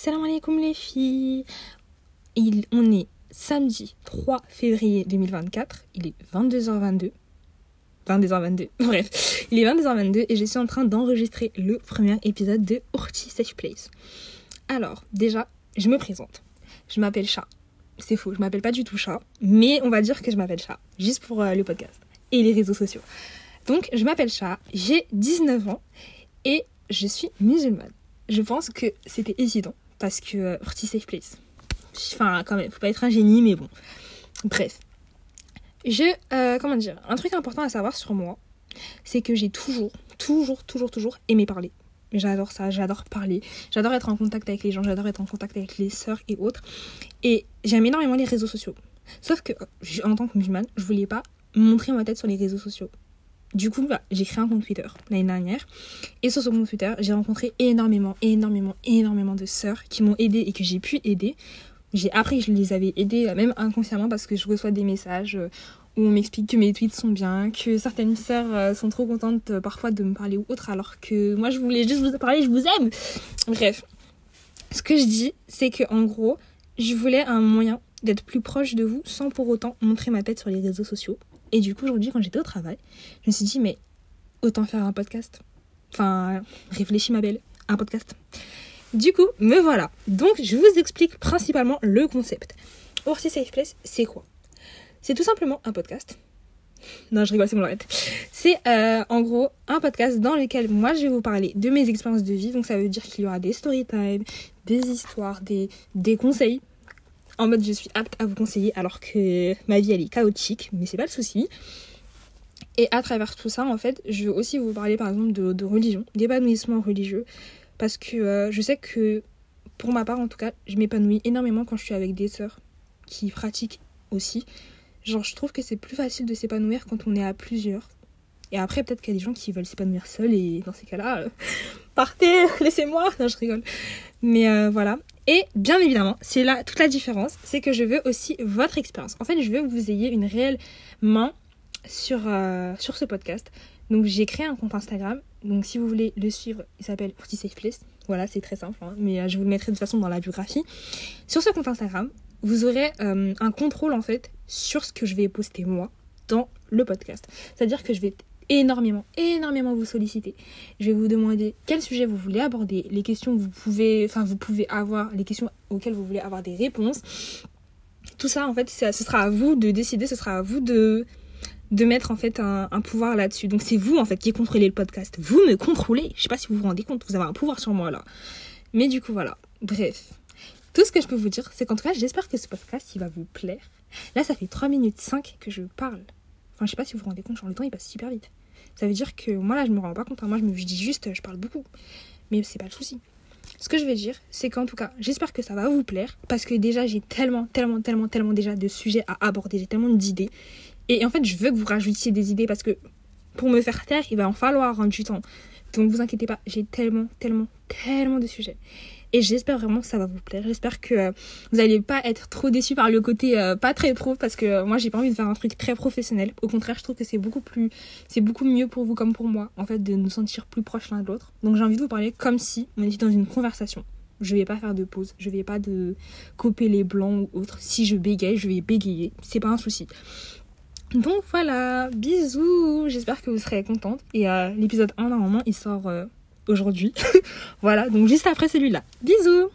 Salam alaikum les filles. Il, on est samedi 3 février 2024. Il est 22h22. 22h22. Bref, il est 22h22 et je suis en train d'enregistrer le premier épisode de Orti Safe Place. Alors, déjà, je me présente. Je m'appelle Chat. C'est faux, je m'appelle pas du tout Chat, mais on va dire que je m'appelle Chat, juste pour euh, le podcast et les réseaux sociaux. Donc, je m'appelle Chat, j'ai 19 ans et je suis musulmane. Je pense que c'était évident parce que euh, Orti Safe Place. Enfin, quand même, faut pas être un génie, mais bon. Bref. Je, euh, comment dire, un truc important à savoir sur moi, c'est que j'ai toujours, toujours, toujours, toujours aimé parler. J'adore ça, j'adore parler, j'adore être en contact avec les gens, j'adore être en contact avec les sœurs et autres. Et j'aime énormément les réseaux sociaux. Sauf que, en tant que musulmane, je voulais pas montrer ma tête sur les réseaux sociaux. Du coup, bah, j'ai créé un compte Twitter l'année dernière. Et sur ce compte Twitter, j'ai rencontré énormément, énormément, énormément de sœurs qui m'ont aidé et que j'ai pu aider. J'ai appris que je les avais aidées, euh, même inconsciemment, parce que je reçois des messages euh, où on m'explique que mes tweets sont bien, que certaines sœurs euh, sont trop contentes parfois de me parler ou autre, alors que moi je voulais juste vous parler, je vous aime. Bref, ce que je dis, c'est que en gros, je voulais un moyen d'être plus proche de vous sans pour autant montrer ma tête sur les réseaux sociaux. Et du coup, aujourd'hui, quand j'étais au travail, je me suis dit, mais autant faire un podcast. Enfin, réfléchis ma belle, un podcast. Du coup, me voilà. Donc, je vous explique principalement le concept. Orsi Safe Place, c'est quoi? C'est tout simplement un podcast. Non, je rigole, c'est mon. C'est euh, en gros un podcast dans lequel moi je vais vous parler de mes expériences de vie. Donc, ça veut dire qu'il y aura des story time, des histoires, des conseils. En mode, je suis apte à vous conseiller alors que ma vie elle est chaotique, mais c'est pas le souci. Et à travers tout ça, en fait, je veux aussi vous parler par exemple de, religion, d'épanouissement religieux, parce que euh, je sais que pour ma part en tout cas, je m'épanouis énormément quand je suis avec des sœurs qui pratiquent aussi. Genre, je trouve que c'est plus facile de s'épanouir quand on est à plusieurs. Et après, peut-être qu'il y a des gens qui veulent s'épanouir seuls, et dans ces cas-là, euh, partez, laissez-moi. Non, je rigole. Mais euh, voilà. Et bien évidemment, c'est là toute la différence, c'est que je veux aussi votre expérience. En fait, je veux que vous ayez une réelle main sur, euh, sur ce podcast. Donc j'ai créé un compte Instagram. Donc si vous voulez le suivre, il s'appelle Pretty Safe Place. Voilà, c'est très simple, hein, mais euh, je vous le mettrai de toute façon dans la biographie. Sur ce compte Instagram, vous aurez euh, un contrôle en fait sur ce que je vais poster moi dans le podcast. C'est-à-dire que je vais énormément, énormément vous solliciter. Je vais vous demander quel sujet vous voulez aborder, les questions que vous pouvez, enfin vous pouvez avoir, les questions auxquelles vous voulez avoir des réponses. Tout ça, en fait, ce sera à vous de décider, ce sera à vous de de mettre en fait un, un pouvoir là-dessus. Donc c'est vous en fait qui contrôlez le podcast. Vous me contrôlez. Je sais pas si vous vous rendez compte, vous avez un pouvoir sur moi là. Mais du coup voilà. Bref. Tout ce que je peux vous dire, c'est qu'en tout cas, j'espère que ce podcast il va vous plaire. Là, ça fait 3 minutes 5 que je parle. Enfin, je sais pas si vous vous rendez compte, genre le temps il passe super vite. Ça veut dire que moi là, je me rends pas compte. Moi, je me dis juste, je parle beaucoup. Mais c'est pas le souci. Ce que je vais dire, c'est qu'en tout cas, j'espère que ça va vous plaire. Parce que déjà, j'ai tellement, tellement, tellement, tellement déjà de sujets à aborder. J'ai tellement d'idées. Et en fait, je veux que vous rajoutiez des idées parce que pour me faire taire, il va en falloir rendre du temps. Donc vous inquiétez pas, j'ai tellement, tellement, tellement de sujets. Et j'espère vraiment que ça va vous plaire. J'espère que euh, vous n'allez pas être trop déçus par le côté euh, pas très pro parce que euh, moi j'ai pas envie de faire un truc très professionnel. Au contraire, je trouve que c'est beaucoup plus c'est beaucoup mieux pour vous comme pour moi en fait de nous sentir plus proches l'un de l'autre. Donc j'ai envie de vous parler comme si on était dans une conversation. Je vais pas faire de pause, je vais pas de couper les blancs ou autre. Si je bégaye, je vais bégayer, c'est pas un souci. Donc voilà, bisous, j'espère que vous serez contente. Et l'épisode 1, normalement, il sort aujourd'hui. voilà, donc juste après celui-là. Bisous